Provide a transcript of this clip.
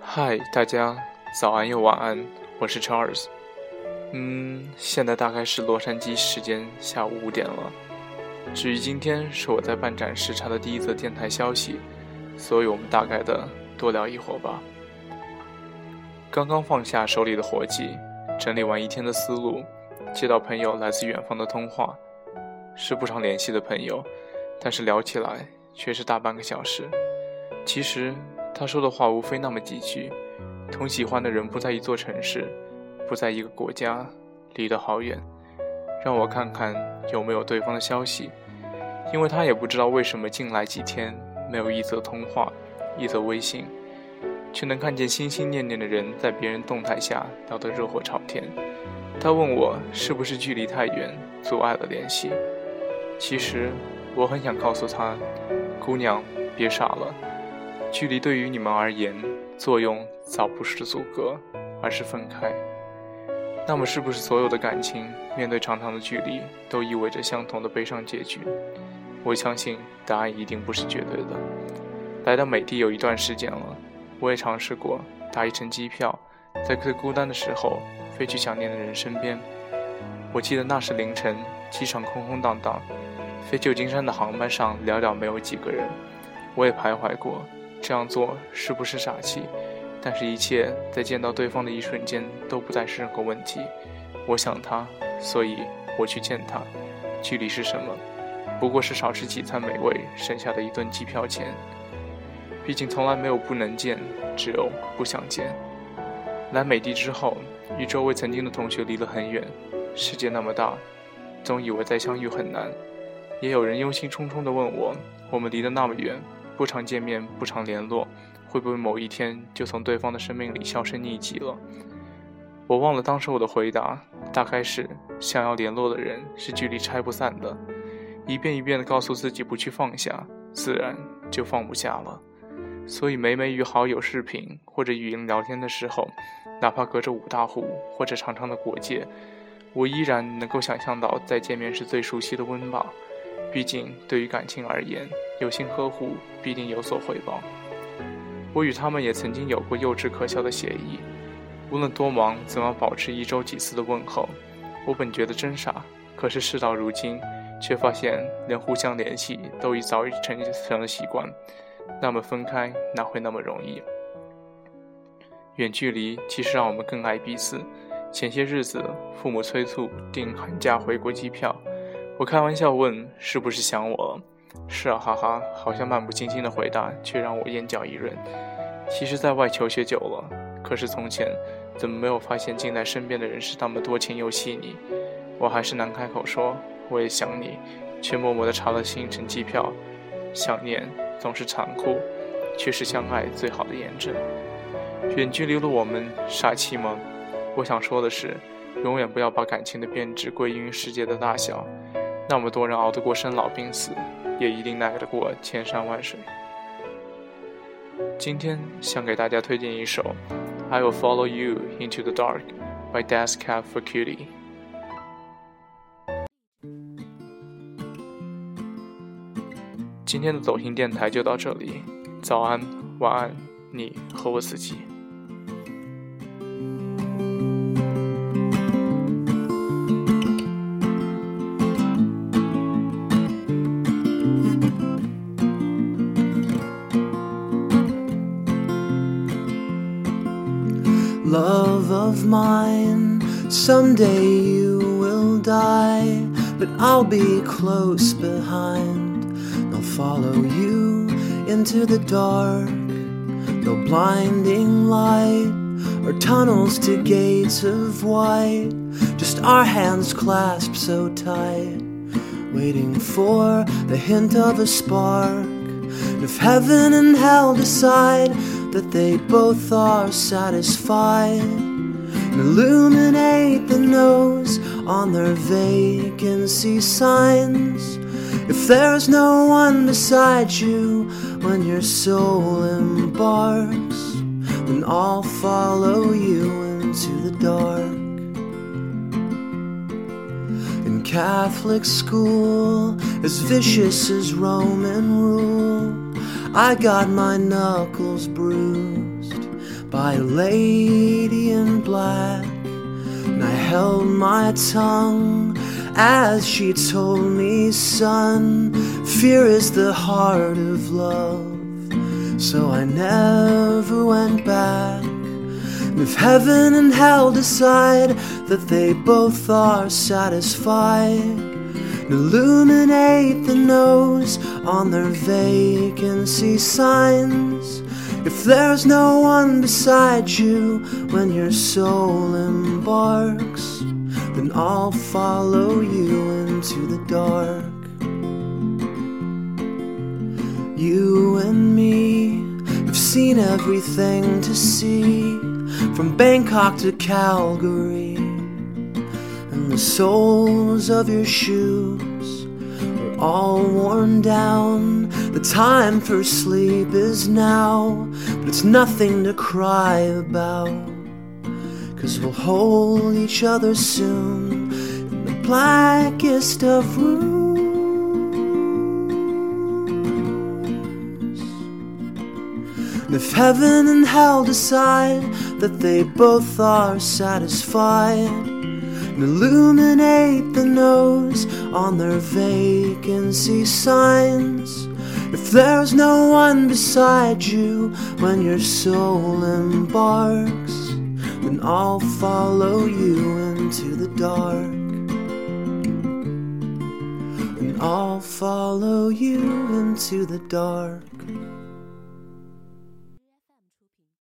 嗨，大家早安又晚安，我是 Charles。嗯，现在大概是洛杉矶时间下午五点了。至于今天是我在办展视察的第一则电台消息，所以我们大概的多聊一会儿吧。刚刚放下手里的活计，整理完一天的思路，接到朋友来自远方的通话，是不常联系的朋友，但是聊起来却是大半个小时。其实。他说的话无非那么几句：同喜欢的人不在一座城市，不在一个国家，离得好远。让我看看有没有对方的消息，因为他也不知道为什么近来几天没有一则通话，一则微信，却能看见心心念念的人在别人动态下聊得热火朝天。他问我是不是距离太远阻碍了联系。其实我很想告诉他，姑娘，别傻了。距离对于你们而言，作用早不是阻隔，而是分开。那么，是不是所有的感情面对长长的距离，都意味着相同的悲伤结局？我相信答案一定不是绝对的。来到美的有一段时间了，我也尝试过打一程机票，在最孤单的时候飞去想念的人身边。我记得那是凌晨，机场空空荡荡，飞旧金山的航班上寥寥没有几个人。我也徘徊过。这样做是不是傻气？但是，一切在见到对方的一瞬间都不再是任何问题。我想他，所以我去见他。距离是什么？不过是少吃几餐美味剩下的一顿机票钱。毕竟从来没有不能见，只有不想见。来美的之后，与周围曾经的同学离得很远。世界那么大，总以为再相遇很难。也有人忧心忡忡地问我：我们离得那么远。不常见面，不常联络，会不会某一天就从对方的生命里销声匿迹了？我忘了当时我的回答，大概是想要联络的人是距离拆不散的。一遍一遍地告诉自己不去放下，自然就放不下了。所以每每与好友视频或者语音聊天的时候，哪怕隔着五大湖或者长长的国界，我依然能够想象到再见面时最熟悉的温饱。毕竟，对于感情而言，有心呵护必定有所回报。我与他们也曾经有过幼稚可笑的协议，无论多忙，总要保持一周几次的问候。我本觉得真傻，可是事到如今，却发现连互相联系都已早已成成了习惯。那么分开哪会那么容易？远距离其实让我们更爱彼此。前些日子，父母催促订寒假回国机票。我开玩笑问：“是不是想我了？”“是啊，哈哈。”好像漫不经心的回答，却让我眼角一润。其实，在外求学久了，可是从前怎么没有发现近在身边的人是那么多情又细腻？我还是难开口说我也想你，却默默地查了行程机票。想念总是残酷，却是相爱最好的验证。远距离的我们傻气吗？我想说的是，永远不要把感情的变质归因于世界的大小。那么多人熬得过生老病死，也一定耐得过千山万水。今天想给大家推荐一首《I Will Follow You Into the Dark》by Death Cab for Cutie。今天的走心电台就到这里，早安，晚安，你和我自己。Love of mine, someday you will die, but I'll be close behind. They'll follow you into the dark, no blinding light, or tunnels to gates of white. Just our hands clasped so tight, waiting for the hint of a spark. If heaven and hell decide that they both are satisfied and illuminate the nose on their vacancy signs. If there's no one beside you when your soul embarks, then I'll follow you into the dark. Catholic school, as vicious as Roman rule I got my knuckles bruised by a lady in black. And I held my tongue as she told me, son, fear is the heart of love. So I never went back. If heaven and hell decide that they both are satisfied, illuminate the nose on their vacancy signs. If there's no one beside you when your soul embarks, then I'll follow you into the dark. You and me have seen everything to see from Bangkok to Calgary, and the soles of your shoes are all worn down. The time for sleep is now, but it's nothing to cry about. Cause we'll hold each other soon in the blackest of rooms. And if heaven and hell decide that they both are satisfied, and illuminate the nose on their vacancy signs. If there's no one beside you when your soul embarks, then I'll follow you into the dark. And I'll follow you into the dark.